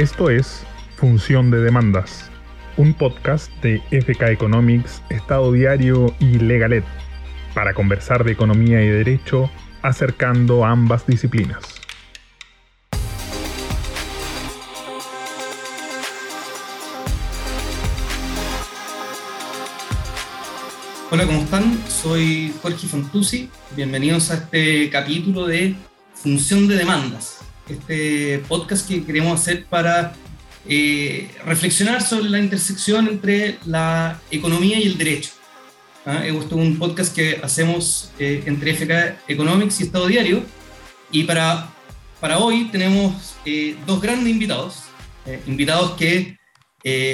Esto es Función de Demandas, un podcast de FK Economics, Estado Diario y Legalet, para conversar de economía y derecho acercando ambas disciplinas. Hola, ¿cómo están? Soy Jorge Fantuzzi. Bienvenidos a este capítulo de Función de Demandas, este podcast que queremos hacer para eh, reflexionar sobre la intersección entre la economía y el derecho. ¿Ah? Es un podcast que hacemos eh, entre FK Economics y Estado Diario. Y para, para hoy tenemos eh, dos grandes invitados, invitados que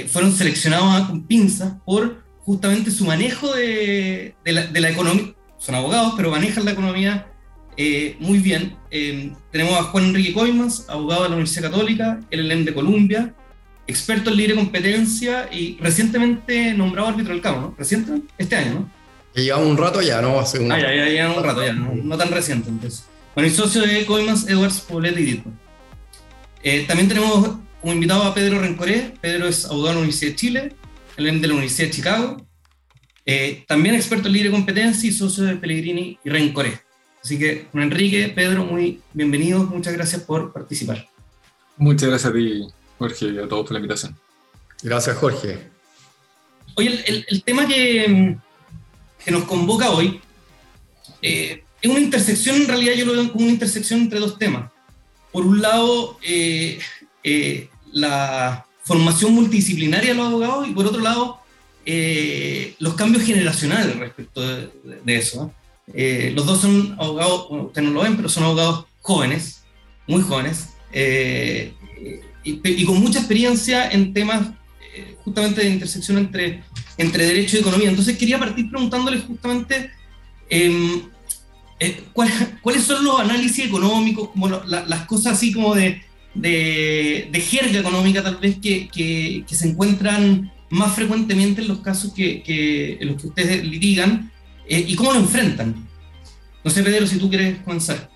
fueron seleccionados con pinzas por justamente su manejo de, de, la, de la economía. Son abogados, pero manejan la economía eh, muy bien. Eh, tenemos a Juan Enrique Coimas, abogado de la Universidad Católica, LLM de Columbia, experto en libre competencia y recientemente nombrado árbitro del cabo, ¿no? ¿Reciente? Este año, ¿no? llevamos un rato ya, ¿no? Hace Ah, ya, ya llevamos un rato ya, no, tan reciente entonces. Bueno, y socio de Coimas, Edwards Poblete y Ditman. Eh, también tenemos como invitado a Pedro Rencoré. Pedro es abogado de la Universidad de Chile, LM de la Universidad de Chicago. también experto en libre competencia y socio de Pellegrini y Rencoré. Así que, Juan Enrique, Pedro, muy bienvenidos, muchas gracias por participar. Muchas gracias a ti, Jorge, y a todos por la invitación. Gracias, Jorge. Oye, el, tema que, que, nos convoca hoy eh, es una intersección, en realidad yo lo veo como una intersección entre dos temas. Por un lado, eh, eh, la formación multidisciplinaria de los abogados y por otro lado, los cambios generacionales respecto de, de eso. Eh, los dos son abogados, ustedes no lo ven, pero son abogados jóvenes, muy jóvenes, eh, y, con mucha experiencia en temas eh, justamente de intersección entre, entre derecho y economía. Entonces quería partir preguntándoles justamente em, ¿cuáles son los análisis económicos, como las cosas así como de, de, jerga económica tal vez que, que, se encuentran más frecuentemente en los casos que, que, en los que ustedes litigan eh, ¿Y cómo lo enfrentan? No sé, Pedro, si tú quieres comenzar.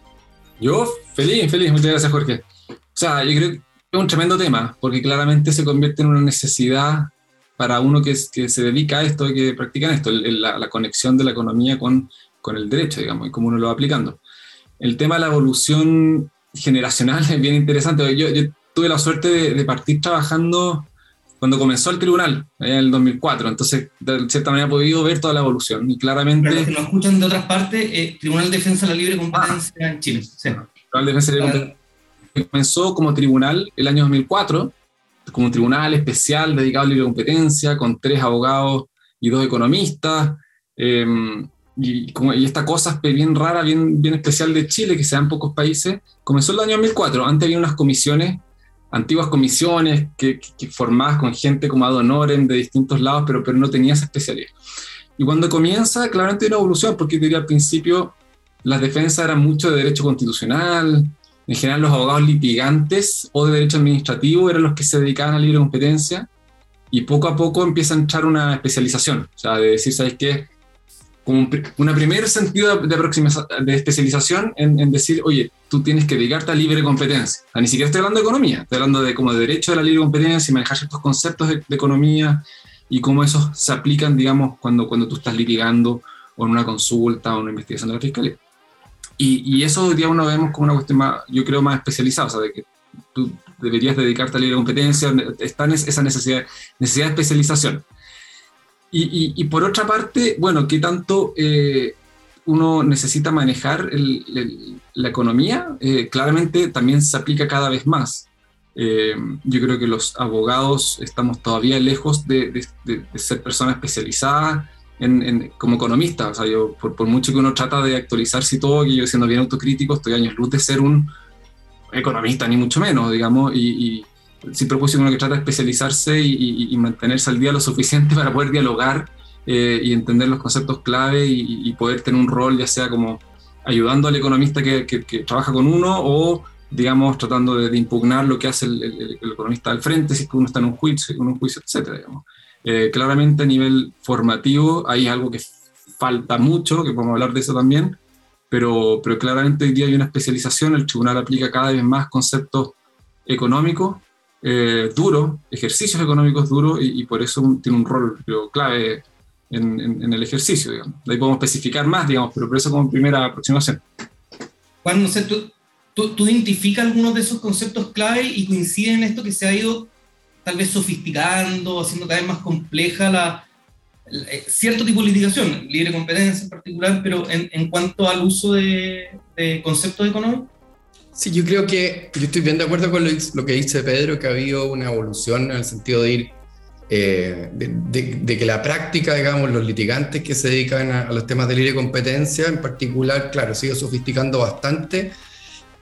Yo, feliz, feliz, muchas gracias, Jorge. O sea, yo creo que es un tremendo tema, porque claramente se convierte en una necesidad para uno que, que se dedica a esto y que practica esto, la, conexión de la economía con, con el derecho, digamos, y cómo uno lo va aplicando. El tema de la evolución generacional es bien interesante. Yo, yo tuve la suerte de, de partir trabajando cuando comenzó el tribunal, en el 2004. Entonces, de cierta manera, he podido ver toda la evolución. Y claramente. Para los que nos escuchan de otras partes, eh, Tribunal de Defensa de la Libre Competencia en Chile. Sí. Tribunal de Defensa de la Libre Competencia. Comenzó como tribunal el año 2004, como un tribunal especial dedicado a la libre competencia, con tres abogados y dos economistas. Em, y, como, y, esta cosa bien rara, bien, bien especial de Chile, que se da en pocos países, comenzó el año 2004. Antes había unas comisiones antiguas comisiones que, que, formadas con gente como Ad honorem de distintos lados, pero, pero no tenía esa especialidad. Y cuando comienza, claramente hay una evolución, porque diría al principio las defensas eran mucho de derecho constitucional, en general los abogados litigantes o de derecho administrativo eran los que se dedicaban a libre competencia, y poco a poco empieza a entrar una especialización, o sea, de decir, ¿sabes qué? como un primer sentido de, aproximación, de especialización en, decir, oye, tú tienes que dedicarte a libre competencia. ni siquiera estoy hablando de economía, estoy hablando de como de derecho de la libre competencia y manejar ciertos conceptos de, economía y cómo esos se aplican, digamos, cuando, cuando tú estás litigando o en una consulta o en una investigación de la fiscalía. Y, y eso hoy día uno vemos como una cuestión más, yo creo, más especializada, o sea, de que tú deberías dedicarte a libre competencia, está en esa necesidad, necesidad de especialización. Y, por otra parte, bueno, ¿qué tanto eh, uno necesita manejar la economía? Eh, claramente también se aplica cada vez más. Eh, yo creo que los abogados estamos todavía lejos de, ser personas especializadas en, como economistas. O sea, yo, por, mucho que uno trata de actualizarse y todo, que yo siendo bien autocrítico, estoy años luz de ser un economista, ni mucho menos, digamos, y siempre puse uno que trata de especializarse y, mantenerse al día lo suficiente para poder dialogar eh, y entender los conceptos clave y, poder tener un rol, ya sea como ayudando al economista que, trabaja con uno o, digamos, tratando de, impugnar lo que hace el, economista al frente, si es que uno está en un juicio, en un juicio etcétera. Eh, claramente a nivel formativo hay algo que falta mucho, que podemos hablar de eso también, pero, pero claramente hoy día hay una especialización, el tribunal aplica cada vez más conceptos económicos eh, duros, ejercicios económicos duros, y, por eso tiene un rol clave en, el ejercicio, digamos. De ahí podemos especificar más, digamos, pero por eso como primera aproximación. Juan, no sé, ¿tú, tú, identificas algunos de esos conceptos clave y coincide en esto que se ha ido tal vez sofisticando, haciendo cada vez más compleja la, eh, cierto tipo de litigación, libre competencia en particular, pero en, cuanto al uso de, de, conceptos económicos? Sí, yo creo que yo estoy bien de acuerdo con lo, que dice Pedro, que ha habido una evolución en el sentido de ir, eh, de, que la práctica, digamos, los litigantes que se dedican a, los temas de libre competencia, en particular, claro, sigue sofisticando bastante.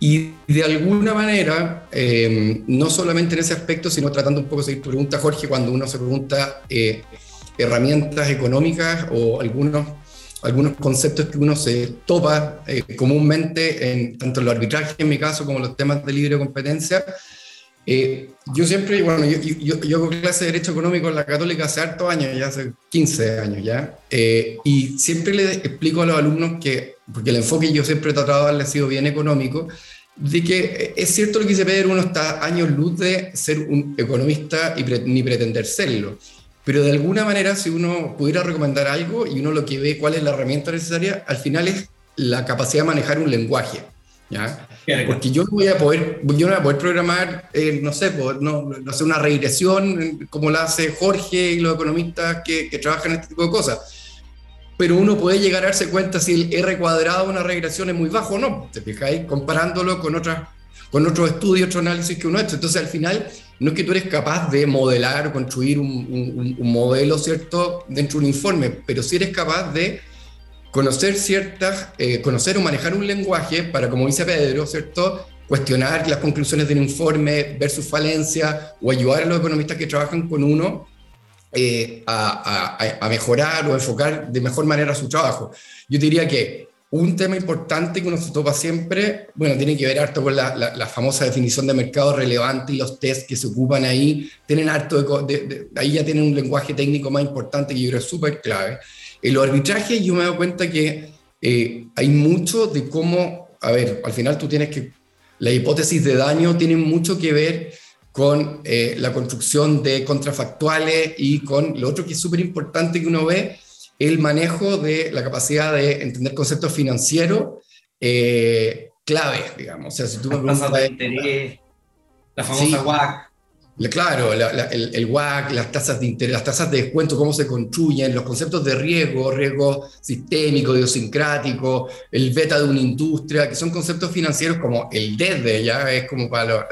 Y de alguna manera, eh, no solamente en ese aspecto, sino tratando un poco de seguir tu pregunta, Jorge, cuando uno se pregunta herramientas económicas o algunos, algunos conceptos que uno se topa eh, comúnmente, en, tanto en los arbitrajes en mi caso como en los temas de libre competencia. Eh, yo siempre, bueno, yo, yo, hago clase de Derecho Económico en la Católica hace hartos años, ya hace 15 años ya, eh, y siempre le explico a los alumnos que, porque el enfoque yo siempre he tratado de darle ha sido bien económico, de que es cierto lo que dice Pedro, uno está años luz de ser un economista y ni pretender serlo pero de alguna manera si uno pudiera recomendar algo y uno lo que ve cuál es la herramienta necesaria, al final es la capacidad de manejar un lenguaje. ¿Ya? Porque yo no voy a poder, yo no voy a poder programar, eh, no sé, no, no sé, una regresión como la hace Jorge y los economistas que, que trabajan en este tipo de cosas pero uno puede llegar a darse cuenta si el R cuadrado de una regresión es muy bajo o no, ¿te fijáis? Comparándolo con, otras, con otros estudios, otros análisis que uno ha hecho. Entonces, al final, no es que tú eres capaz de modelar o construir un, modelo, ¿cierto?, dentro de un informe, pero sí eres capaz de conocer ciertas, eh, conocer o manejar un lenguaje para, como dice Pedro, ¿cierto?, cuestionar las conclusiones del informe, ver sus falencias o ayudar a los economistas que trabajan con uno eh, a, mejorar o enfocar de mejor manera su trabajo. Yo diría que un tema importante que uno se topa siempre, bueno, tiene que ver harto con la, la, famosa definición de mercado relevante y los test que se ocupan ahí. Tienen harto ahí ya tienen un lenguaje técnico más importante que yo creo es súper clave. En los arbitrajes yo me he dado cuenta que eh, hay mucho de cómo, a ver, al final tú tienes que, la hipótesis de daño tiene mucho que ver con eh, la construcción de contrafactuales y con lo otro que es súper importante que uno ve el manejo de la capacidad de entender conceptos financieros eh, claves, digamos. O sea, si tú me preguntas... De interés, la famosa WAC. Claro, el, el, WAC, las tasas de interés, las tasas de descuento, cómo se construyen, los conceptos de riesgo, riesgo sistémico, idiosincrático, el beta de una industria, que son conceptos financieros como el DED, ya es como para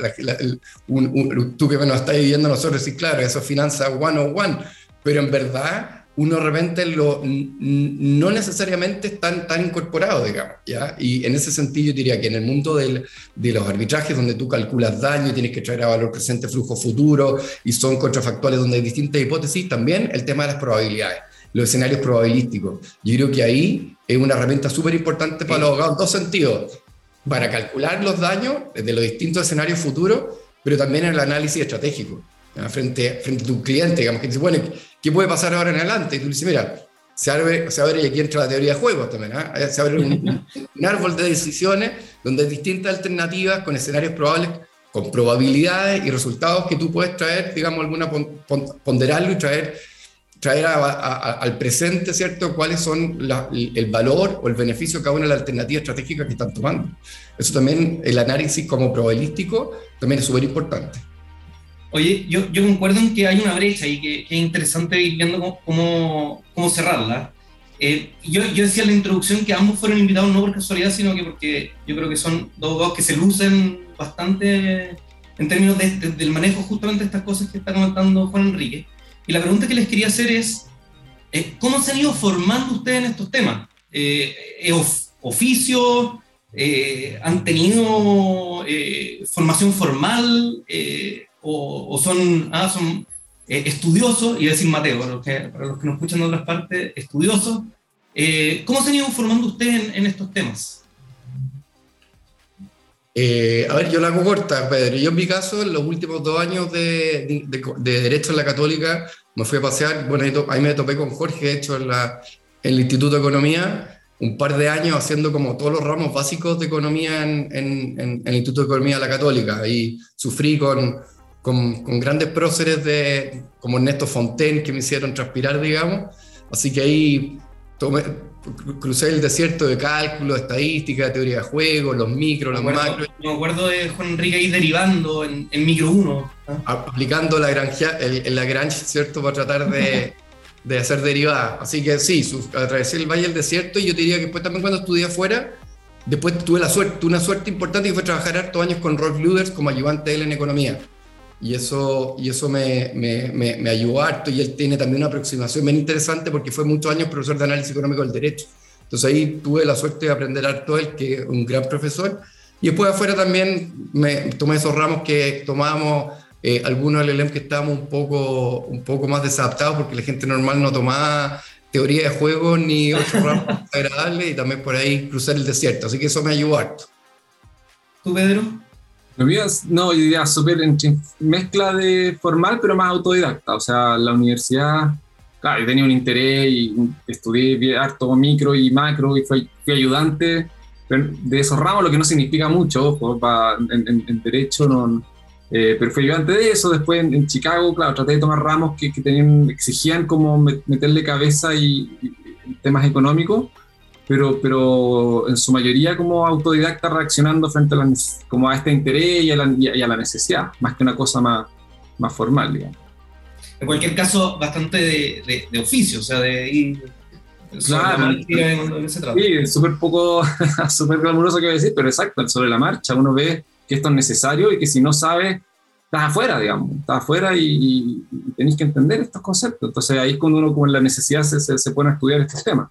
tú que nos estás viviendo nosotros, sí, claro, eso es finanza 101, pero en verdad uno de repente lo, no necesariamente están tan incorporado, digamos, ¿ya? Y en ese sentido yo diría que en el mundo del, de los arbitrajes, donde tú calculas daño y tienes que traer a valor presente flujo futuro, y son contrafactuales donde hay distintas hipótesis, también el tema de las probabilidades, los escenarios probabilísticos. Yo creo que ahí es una herramienta súper importante para los abogados en dos sentidos, para calcular los daños de los distintos escenarios futuros, pero también en el análisis estratégico. Frente, frente a tu cliente, digamos, que dice, bueno, ¿qué puede pasar ahora en adelante? Y tú dices, mira, se abre, se abre y aquí entra la teoría de juegos también, ¿ah? se abre un, árbol de decisiones donde hay distintas alternativas con escenarios probables, con probabilidades y resultados que tú puedes traer, digamos, alguna ponderarlo y traer, traer al presente, ¿cierto? ¿Cuáles son el valor o el beneficio de cada una de las alternativas estratégicas que están tomando? Eso también, el análisis como probabilístico, también es súper importante. Oye, yo, yo concuerdo en que hay una brecha y que, es interesante ir viendo cómo, cómo, cerrarla. Eh, yo, yo, decía en la introducción que ambos fueron invitados no por casualidad, sino que porque yo creo que son dos dos que se lucen bastante en términos del manejo justamente de estas cosas que está comentando Juan Enrique. Y la pregunta que les quería hacer es, eh, ¿cómo se han ido formando ustedes en estos temas? Eh, ¿Oficio? ¿Han tenido formación formal? O, son, ah, son eh, estudiosos, y decir Mateo, para los, que, para los que nos escuchan de otras partes, estudiosos. Eh, ¿Cómo se han ido formando ustedes en, estos temas? Eh, a ver, yo la hago corta, Pedro. Yo en mi caso, en los últimos dos años de, de, Derecho en la Católica, me fui a pasear, bueno, ahí me topé con Jorge, hecho, en, la, en el Instituto de Economía, un par de años haciendo como todos los ramos básicos de economía en, en, en el Instituto de Economía de la Católica. Ahí sufrí con, con, con, grandes próceres de, como Ernesto Fontaine que me hicieron transpirar, digamos. Así que ahí tomé, crucé el desierto de cálculo, estadística, teoría de juego, los micros, los macros. Me acuerdo de Juan Enrique ahí derivando en, en micro 1. ¿ah? Aplicando la granja, el, la granja, ¿cierto? Para tratar de, de hacer derivadas. Así que sí, atravesé el Valle del Desierto y yo te diría que después también cuando estudié afuera, después tuve la suerte, una suerte importante que fue trabajar hartos años con Rolf Luders como ayudante de él en economía. Y eso, y eso me, me, me, ayudó harto y él tiene también una aproximación bien interesante porque fue muchos años profesor de análisis económico del derecho. Entonces ahí tuve la suerte de aprender harto él, que es un gran profesor. Y después afuera también me tomé esos ramos que tomábamos eh, algunos LLM que estábamos un poco, un poco más desadaptados porque la gente normal no tomaba teoría de juegos ni otros ramos agradables y también por ahí cruzar el desierto. Así que eso me ayudó harto. ¿Tú, Pedro? No, yo diría súper mezcla de formal, pero más autodidacta. O sea, la universidad, claro, tenía un interés y estudié harto micro y macro y fui, fui ayudante de esos ramos, lo que no significa mucho, en derecho no eh, pero fue yo antes de eso, después en, Chicago, claro, traté de tomar ramos que, exigían como meterle cabeza y, temas económicos, pero, pero en su mayoría como autodidacta reaccionando frente a, la, como a este interés y a, la, y a, la, necesidad, más que una cosa más, más formal, digamos. En cualquier caso, bastante de, de, oficio, o sea, de ir... Claro, sí, súper poco, súper glamuroso que voy a decir, pero exacto, sobre la marcha uno ve que esto es necesario y que si no sabes, estás afuera, digamos, estás afuera y, tenéis que entender estos conceptos. Entonces ahí es cuando uno con la necesidad se, se, pone a estudiar estos temas,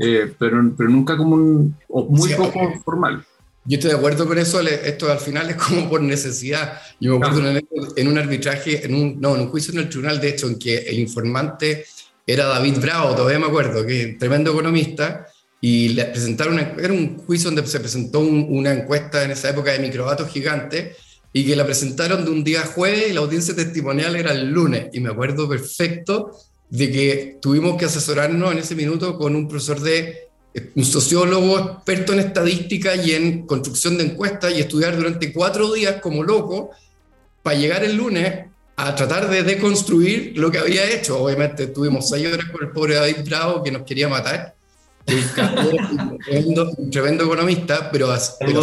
eh, pero, pero nunca como un, o muy poco formal. Yo estoy de acuerdo con eso, esto al final es como por necesidad. Yo me acuerdo en, un arbitraje, en un, no, en un juicio en el tribunal, de hecho, en que el informante era David Bravo, todavía me acuerdo, que tremendo economista, y le presentaron, era un juicio donde se presentó una encuesta en esa época de microdatos gigantes y que la presentaron de un día jueves y la audiencia testimonial era el lunes. Y me acuerdo perfecto de que tuvimos que asesorarnos en ese minuto con un profesor de, un sociólogo experto en estadística y en construcción de encuestas y estudiar durante cuatro días como loco para llegar el lunes a tratar de deconstruir lo que había hecho. Obviamente tuvimos seis horas con el pobre David Bravo que nos quería matar. Un tremendo, tremendo, economista, pero, pero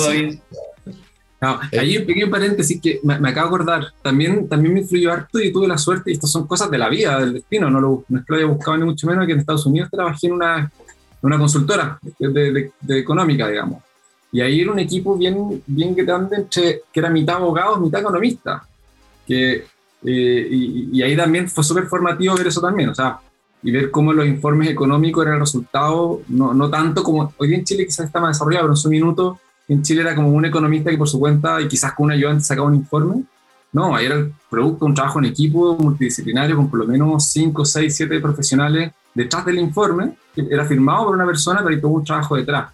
no, ahí un pequeño paréntesis que me, acabo de acordar, también, también me influyó harto y tuve la suerte, y estas son cosas de la vida, del destino, no, lo, no es que lo haya buscado ni mucho menos, que en Estados Unidos trabajé en una, una consultora de, de, económica, digamos. Y ahí era un equipo bien, bien grande, entre, que era mitad abogados, mitad economista. Que, eh, y, y, ahí también fue súper formativo ver eso también. O sea, y ver cómo los informes económicos eran el resultado, no, no tanto como hoy día en Chile quizás está más desarrollado, pero en su minuto en Chile era como un economista que por su cuenta y quizás con un ayudante sacaba un informe. No, ahí era el producto de un trabajo en equipo multidisciplinario con por lo menos 5, 6, 7 profesionales detrás del informe, que era firmado por una persona, pero hay todo un trabajo detrás.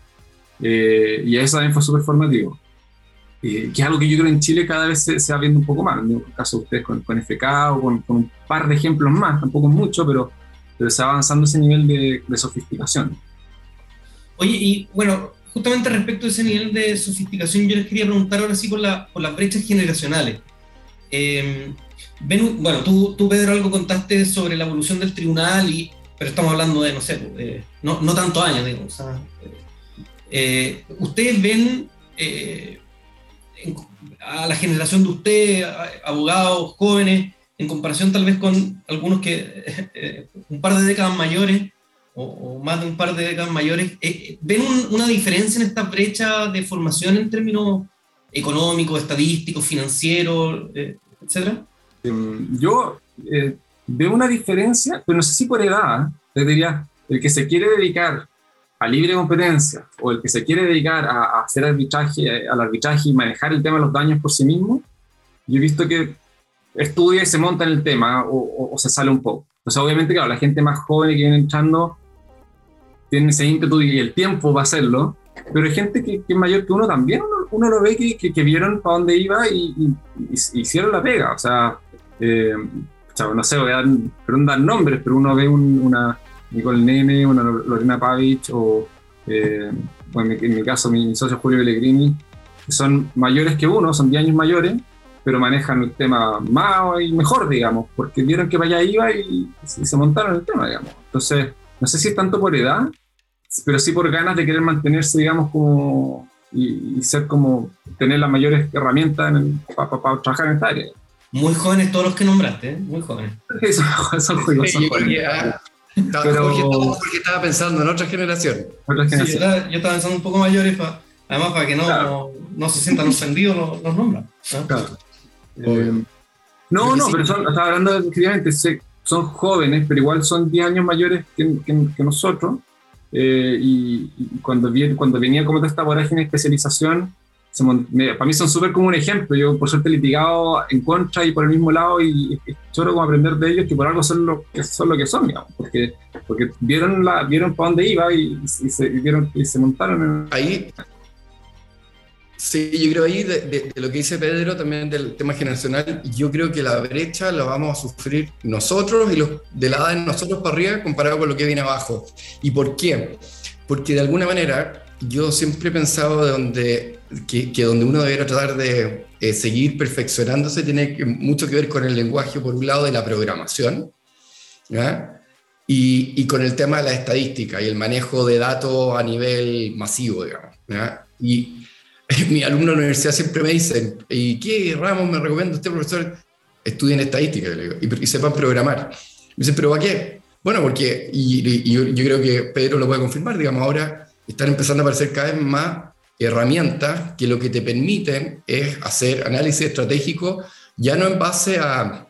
Eh, y eso también fue súper formativo. Eh, que es algo que yo creo en Chile cada vez se, se va viendo un poco más. En el caso de ustedes con, con FK o con, con, un par de ejemplos más, tampoco mucho, pero pero está avanzando ese nivel de, sofisticación. Oye, y bueno, justamente respecto a ese nivel de sofisticación, yo les quería preguntar ahora sí por, la, las brechas generacionales. Em, bueno, tú, Pedro, algo contaste sobre la evolución del tribunal, y, pero estamos hablando de, no sé, no, no tantos años, digamos. Eh, ¿Ustedes ven eh, a la generación de ustedes, abogados jóvenes, en comparación tal vez con algunos que eh, un par de décadas mayores o, más de un par de décadas mayores, eh, ¿ven una diferencia en esta brecha de formación en términos económicos, estadísticos, financieros, eh, etcétera? Em, yo veo una diferencia, pero no sé si por edad, te diría, el que se quiere dedicar a libre competencia o el que se quiere dedicar a, a hacer arbitraje, al arbitraje y manejar el tema de los daños por sí mismo, yo he visto que estudia y se monta en el tema o, se sale un poco. Entonces, obviamente, claro, la gente más joven que viene entrando tiene ese ímpetu y el tiempo va a hacerlo, pero hay gente que, es mayor que uno también, uno, lo ve que, vieron para dónde iba y, hicieron la pega. O sea, eh, no sé, voy a dar, nombres, pero uno ve una Nicole Nene, una Lorena Pavich o, eh, en, mi, caso, mi, socio Julio Pellegrini, que son mayores que uno, son 10 años mayores, pero manejan el tema más y mejor, digamos, porque vieron que para allá iba y, y se montaron el tema, digamos. Entonces, no sé si es tanto por edad, pero sí por ganas de querer mantenerse, digamos, como y, ser como tener las mayores herramientas para trabajar en esta área. Muy jóvenes todos los que nombraste, ¿eh? muy jóvenes. son, son, jóvenes. Sí, Pero, estaba pensando en otra generación. Otra generación. Sí, yo, estaba, pensando un poco mayores, además para que no, no, se sientan ofendidos los, los nombres. ¿no? Claro. Eh, no, no, pero son, estaba hablando efectivamente, son jóvenes, pero igual son 10 años mayores que, que, que nosotros. Eh, y, cuando, vi, cuando venía como toda esta vorágine de especialización, para mí son súper como un ejemplo. Yo, por suerte, litigado en contra y por el mismo lado, y, choro como aprender de ellos que por algo son lo que son, lo que son porque, porque vieron, la, vieron para dónde iba y, se, vieron, y se montaron en... Ahí Sí, yo creo ahí de, lo que dice Pedro también del tema generacional, yo creo que la brecha la vamos a sufrir nosotros y los de la edad de nosotros para arriba comparado con lo que viene abajo. ¿Y por qué? Porque de alguna manera yo siempre he pensado de donde, que, donde uno debería tratar de eh, seguir perfeccionándose tiene mucho que ver con el lenguaje, por un lado, de la programación, Y, y, con el tema de la estadística y el manejo de datos a nivel masivo, digamos. Y, mi alumno de la universidad siempre me dicen, ¿y qué ramos me recomienda usted, profesor? Estudien estadística y, sepan programar. Me dicen, ¿pero para qué? Bueno, porque, y, yo, creo que Pedro lo puede confirmar, digamos, ahora están empezando a aparecer cada vez más herramientas que lo que te permiten es hacer análisis estratégico ya no en base a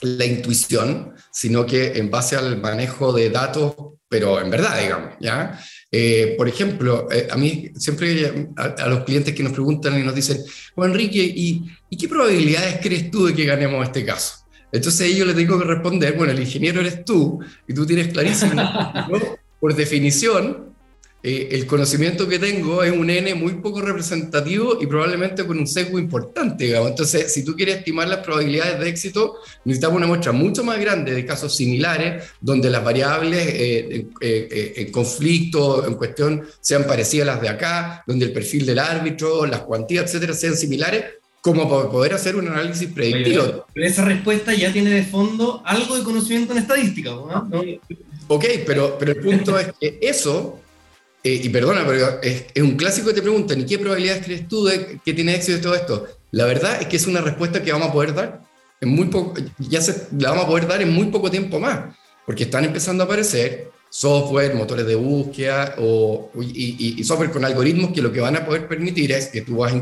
la intuición, sino que en base al manejo de datos, pero en verdad, digamos, ¿ya? Eh, por ejemplo, eh, a mí siempre a, los clientes que nos preguntan y nos dicen, Juan Enrique, ¿y, ¿y, qué probabilidades crees tú de que ganemos este caso? Entonces yo les tengo que responder, bueno, el ingeniero eres tú y tú tienes clarísimo, por definición, eh, el conocimiento que tengo es un N muy poco representativo y probablemente con un sesgo importante, digamos. Entonces, si tú quieres estimar las probabilidades de éxito, necesitamos una muestra mucho más grande de casos similares, donde las variables eh, eh, en conflicto, en cuestión, sean parecidas a las de acá, donde el perfil del árbitro, las cuantías, etcétera, sean similares, como para poder hacer un análisis predictivo. pero esa respuesta ya tiene de fondo algo de conocimiento en estadística, ¿no? Ok, pero, pero el punto es que eso eh, y perdona, pero es, un clásico que te preguntan, ¿y qué probabilidades crees tú de que tiene éxito de todo esto? La verdad es que es una respuesta que vamos a poder dar en muy poco, ya se, la vamos a poder dar en muy poco tiempo más, porque están empezando a aparecer software, motores de búsqueda o, y, software con algoritmos que lo que van a poder permitir es que tú vas a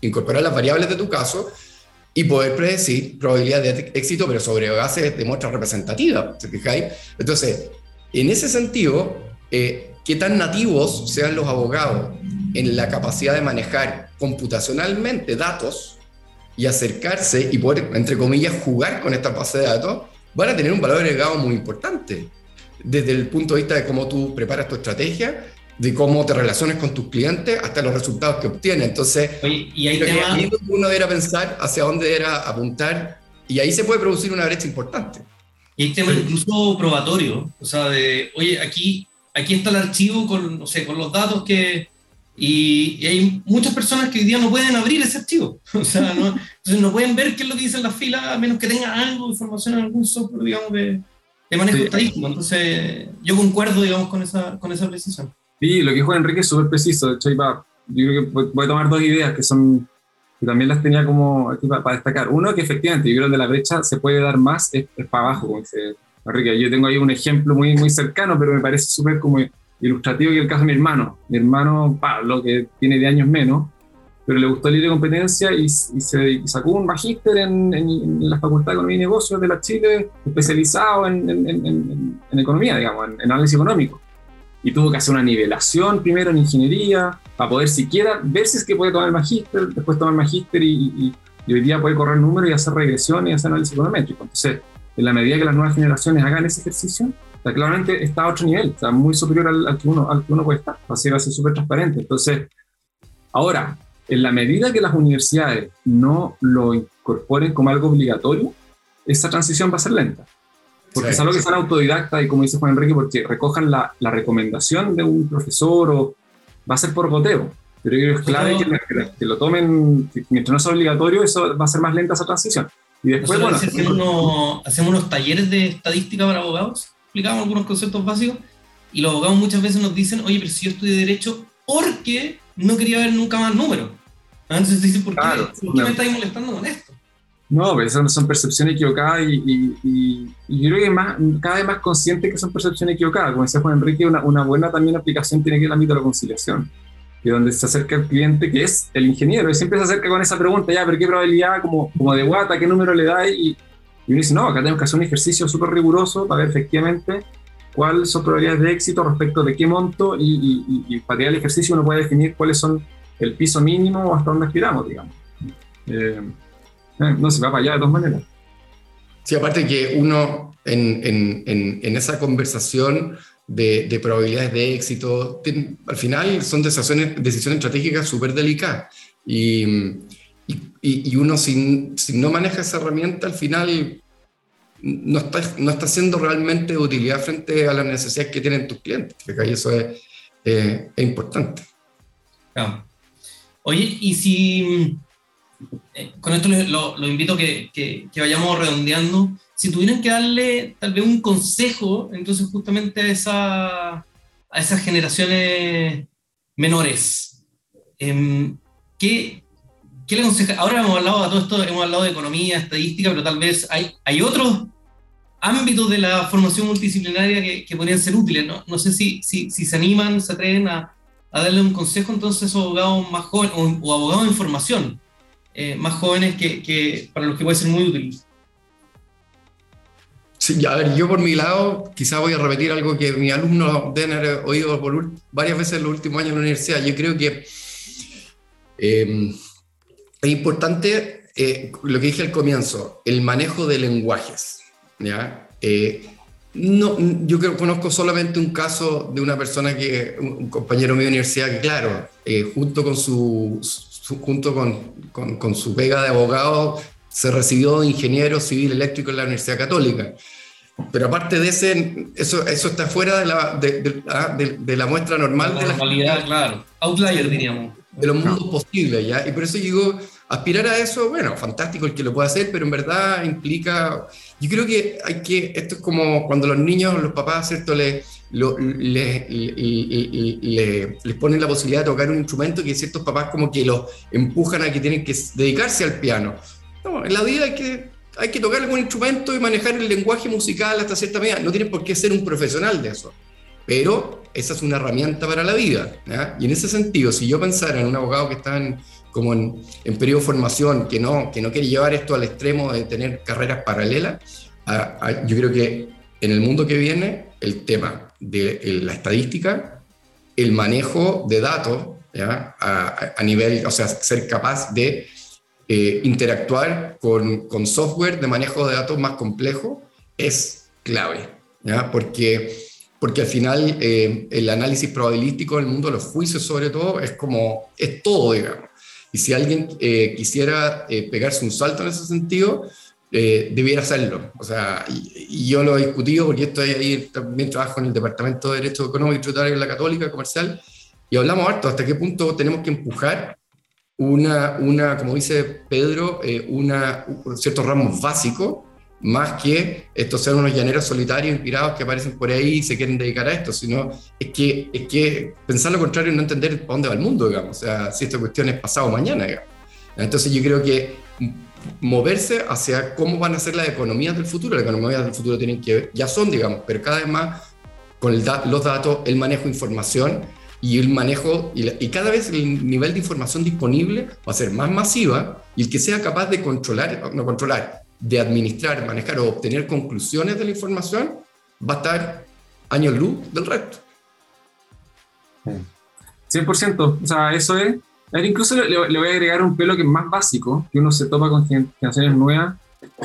incorporar las variables de tu caso y poder predecir probabilidades de éxito, pero sobre base de muestras representativas, ¿se fijáis? Entonces, en ese sentido, eh, qué tan nativos sean los abogados en la capacidad de manejar computacionalmente datos y acercarse y poder, entre comillas, jugar con esta base de datos, van a tener un valor agregado muy importante. Desde el punto de vista de cómo tú preparas tu estrategia, de cómo te relacionas con tus clientes, hasta los resultados que obtienes. Entonces, y hay ahí uno era pensar hacia dónde era apuntar, y ahí se puede producir una brecha importante. Y hay temas incluso probatorio, o sea, de, oye, aquí aquí está el archivo con, no sé, con los datos que... Y, hay muchas personas que hoy día no pueden abrir ese archivo. O sea, no, entonces no pueden ver qué es lo que dice la fila, a menos que tenga algo de información en algún software, digamos, de, de manejo estadístico. Entonces, yo concuerdo, digamos, con esa, con esa precisión. Sí, lo que dijo Enrique es súper preciso. De hecho, yo creo que voy a tomar dos ideas que son que también las tenía como aquí para, destacar. Uno, que efectivamente, yo creo que de la brecha se puede dar más es, es para abajo, como dice Enrique, yo tengo ahí un ejemplo muy, muy cercano, pero me parece súper como ilustrativo y el caso de mi hermano. Mi hermano Pablo, que tiene de años menos, pero le gustó de competencia y, se sacó un magíster en, en, la Facultad de Economía y Negocios de la Chile, especializado en, economía, digamos, en, análisis económico. Y tuvo que hacer una nivelación primero en ingeniería, para poder siquiera ver si es que puede tomar el magíster, después tomar el magíster y, y, hoy día puede correr números y hacer regresiones y hacer análisis econométrico. Entonces, en la medida que las nuevas generaciones hagan ese ejercicio, claramente está a otro nivel, está muy superior al, que uno, al que uno puede estar, así va a ser súper transparente. Entonces, ahora, en la medida que las universidades no lo incorporen como algo obligatorio, esa transición va a ser lenta. Porque es algo que sean autodidactas y como dice Juan Enrique, porque recojan la, la, recomendación de un profesor o va a ser por goteo. Pero que es clave que, lo tomen, mientras no sea obligatorio, eso va a ser más lenta esa transición. Y después, bueno, hacemos, unos, hacemos unos talleres de estadística para abogados, explicamos algunos conceptos básicos, y los abogados muchas veces nos dicen, oye, pero si yo estudié Derecho, porque no quería ver nunca más números. Entonces dicen, ¿por qué, me estáis molestando con esto? No, esas son percepciones equivocadas y, y, yo creo que más, cada vez más consciente que son percepciones equivocadas. Como decía Juan Enrique, una, una buena también aplicación tiene que ir el ámbito de la conciliación y donde se acerca el cliente, que es el ingeniero, y siempre se acerca con esa pregunta, ya, pero ¿qué probabilidad, como, como de guata, qué número le da? Y, y uno dice, no, acá tenemos que hacer un ejercicio súper riguroso para ver efectivamente cuáles son probabilidades de éxito respecto de qué monto, y, y, para tirar el ejercicio uno puede definir cuáles son el piso mínimo o hasta dónde aspiramos, digamos. Eh, eh, no se va para allá de todas maneras. Sí, aparte que uno en, en, en, en esa conversación de, probabilidades de éxito. al final son decisiones, decisiones estratégicas súper delicadas. Y, y, uno si, si, no maneja esa herramienta, al final no está, no está haciendo realmente de utilidad frente a las necesidades que tienen tus clientes. Y eso es, es importante. Oye, y si eh, con esto lo, lo invito que, que, vayamos redondeando si tuvieran que darle tal vez un consejo, entonces justamente a, esa, a esas generaciones menores, em, ¿qué, ¿qué, le aconseja? Ahora hemos hablado de todo esto, hemos hablado de economía, estadística, pero tal vez hay, hay otros ámbitos de la formación multidisciplinaria que, que podrían ser útiles. No, sé si, se animan, se atreven a, darle un consejo entonces a abogados más jóvenes o, abogados en formación eh, más jóvenes que, para los que puede ser muy útil. A ver, yo por mi lado, quizá voy a repetir algo que mis alumnos deben haber oído por varias veces en los últimos años en la universidad. Yo creo que em, es importante eh, lo que dije al comienzo, el manejo de lenguajes. ¿ya? Eh, no, yo creo, conozco solamente un caso de una persona que, un compañero mío de universidad, claro, junto con su, junto con, con, con, su pega de abogado, se recibió de ingeniero civil eléctrico en la Universidad Católica. Pero aparte de ese, eso, eso está fuera de la, de, de, ah, la muestra normal la de la normalidad, claro. Outlier, diríamos. De los mundos posibles, ¿ya? Y por eso digo, aspirar a eso, bueno, fantástico el que lo pueda hacer, pero en verdad implica. Yo creo que hay que. Esto es como cuando los niños, los papás, ¿cierto? Les, le, les ponen la posibilidad de tocar un instrumento que ciertos papás como que los empujan a que tienen que dedicarse al piano. No, en la vida hay que, hay que tocar algún instrumento y manejar el lenguaje musical hasta cierta medida. No tienes por qué ser un profesional de eso, pero esa es una herramienta para la vida. Y en ese sentido, si yo pensara en un abogado que está en, como en, en, periodo de formación, que no, que no quiere llevar esto al extremo de tener carreras paralelas, yo creo que en el mundo que viene, el tema de la estadística, el manejo de datos, A, a, nivel, o sea, ser capaz de eh, interactuar con, con, software de manejo de datos más complejo es clave, ¿ya? Porque, porque al final eh, el análisis probabilístico en el mundo los juicios sobre todo es como, es todo, digamos. Y si alguien eh, quisiera pegarse un salto en ese sentido, debiera hacerlo. O sea, y, yo lo he discutido porque estoy ahí, también trabajo en el Departamento de Derecho Económico y Tributario en la Católica Comercial, y hablamos harto hasta qué punto tenemos que empujar una, una como dice Pedro, eh, una, ciertos ramos básicos, más que estos sean unos llaneros solitarios inspirados que aparecen por ahí y se quieren dedicar a esto, sino es que, es que pensar lo contrario y no entender para dónde va el mundo, digamos, o sea, si esta cuestión es pasado mañana, digamos. Entonces yo creo que moverse hacia cómo van a ser las economías del futuro, las economías del futuro tienen que, ya son, digamos, pero cada vez más con los datos, el manejo de información, y el manejo, y, cada vez el nivel de información disponible va a ser más masiva y el que sea capaz de controlar, no controlar, de administrar, manejar o obtener conclusiones de la información va a estar años luz del resto. 100%, o sea, eso es. Incluso le, voy a agregar un pelo que es más básico, que uno se topa con generaciones nuevas,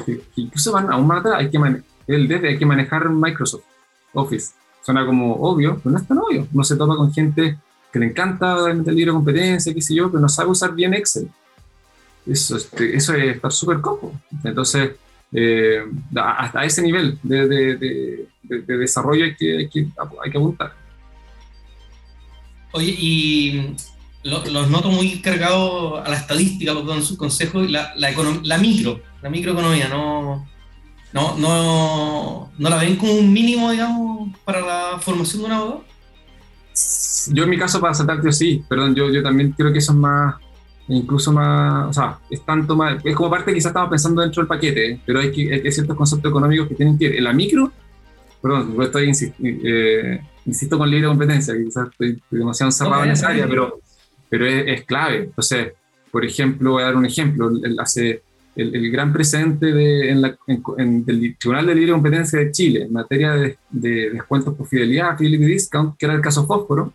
que, incluso van aún más atrás, hay que, hay que manejar Microsoft Office Suena como obvio, pero no es tan obvio. Uno se topa con gente que le encanta el libro de competencia, qué sé yo, pero no sabe usar bien Excel. Eso, este, es estar súper copo. Entonces, eh, hasta ese nivel de, de, de, desarrollo hay que, hay hay que apuntar. Oye, y los noto muy cargados a la estadística, los dan sus consejos, y la, la, la micro, la microeconomía, no, no, no, no la ven como un mínimo, digamos, para la formación de un abogado. Yo en mi caso, para saltarte, sí, perdón, yo, yo también creo que eso es más, incluso más, o sea, es tanto más, es como parte quizás estamos pensando dentro del paquete, pero hay, que, hay ciertos conceptos económicos que tienen que ir en la micro, perdón, estoy, eh, insisto con libre competencia, quizás estoy, demasiado encerrado en esa área, pero, pero es, clave. Entonces, por ejemplo, voy a dar un ejemplo, el, hace el, gran presente de, en la, en, del Tribunal de Libre Competencia de Chile en materia de, de descuentos por fidelidad, fidelity discount, que era el caso Fósforo,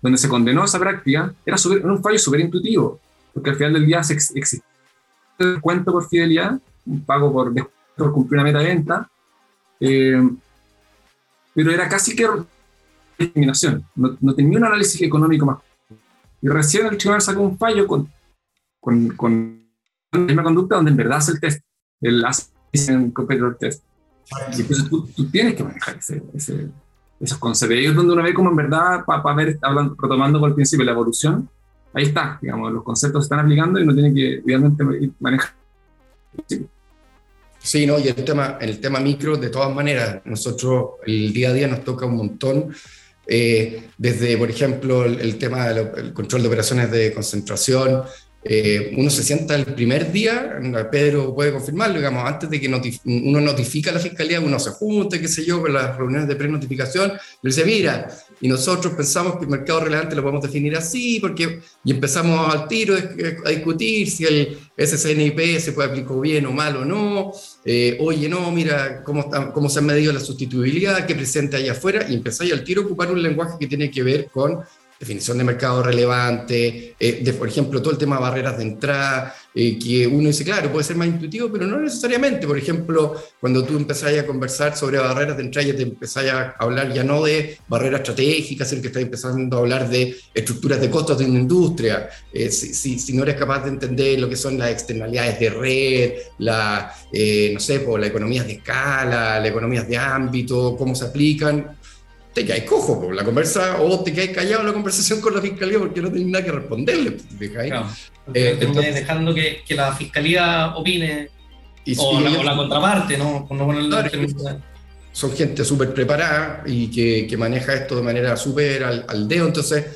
donde se condenó esa práctica, era, un fallo súper intuitivo, porque al final del día se existe un descuento por fidelidad, un pago por, por cumplir una meta de venta, eh, pero era casi que discriminación, no, no, tenía un análisis económico más. Y recién el tribunal sacó un fallo con, con, con la misma conducta donde en verdad hace el test, el en competitor test. Y entonces tú, tú, tienes que manejar ese, ese, esos conceptos. Y es donde uno ve como en verdad, para ver, hablando, retomando con el principio la evolución, ahí está, digamos, los conceptos se están aplicando y uno tiene que, obviamente, manejar. Sí. no, y el tema, el tema micro, de todas maneras, nosotros el día a día nos toca un montón, eh, desde, por ejemplo, el, el tema del control de operaciones de concentración, eh, uno se sienta el primer día, Pedro puede confirmarlo, digamos, antes de que uno notifica a la fiscalía, uno se junte, qué sé yo, con las reuniones de pre-notificación, le dice, mira, y nosotros pensamos que el mercado relevante lo podemos definir así, porque, y empezamos al tiro a discutir si el SCNIP se puede aplicar bien o mal o no, eh, oye, no, mira cómo, cómo se ha medido la sustituibilidad, qué presente allá afuera, y empezáis al tiro a ocupar un lenguaje que tiene que ver con definición de mercado relevante, eh, de, por ejemplo, todo el tema de barreras de entrada, eh, que uno dice, claro, puede ser más intuitivo, pero no necesariamente. Por ejemplo, cuando tú empezás a conversar sobre barreras de entrada, ya te empezás a hablar ya no de barreras estratégicas, sino que estás empezando a hablar de estructuras de costos de una industria. Eh, si, si, no eres capaz de entender lo que son las externalidades de red, la, no sé, por las economías de escala, las economías de ámbito, cómo se aplican, te caes cojo por la conversa o te caes callado en la conversación con la fiscalía porque no tenés nada que responderle. Claro, eh, dejando que, que, la fiscalía opine o, la, contraparte, ¿no? son gente súper preparada y que, que, maneja esto de manera súper al, al, dedo, entonces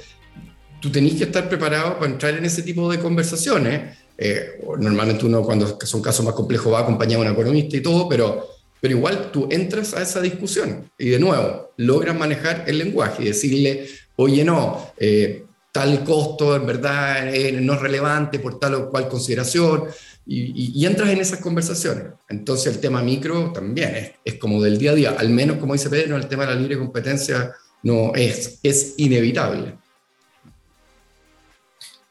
tú tenés que estar preparado para entrar en ese tipo de conversaciones. Eh, normalmente uno cuando son casos más complejos va acompañado de un economista y todo, pero pero igual tú entras a esa discusión y de nuevo logras manejar el lenguaje y decirle, oye, no, eh, tal costo en verdad eh, no es relevante por tal o cual consideración y, entras en esas conversaciones. Entonces el tema micro también es, como del día a día, al menos como dice Pedro, el tema de la libre competencia no es, es inevitable.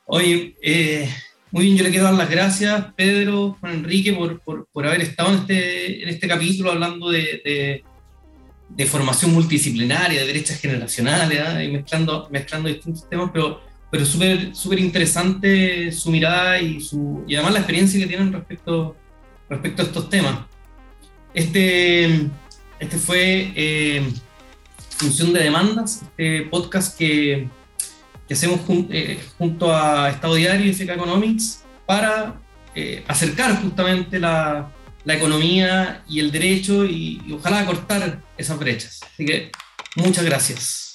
Oye, eh, muy bien, yo le quiero dar las gracias, Pedro, Juan Enrique, por, por, por haber estado en este, en este capítulo hablando de, de, formación multidisciplinaria, de derechas generacionales, ¿ah? y mezclando, mezclando distintos temas, pero, pero súper súper interesante su mirada y, su, y además la experiencia que tienen respecto, respecto a estos temas. Este, este fue eh, Función de Demandas, este podcast que que hacemos eh, junto a Estado Diario y FK Economics para eh, acercar justamente la, la, economía y el derecho y, y ojalá cortar esas brechas. Así que muchas gracias.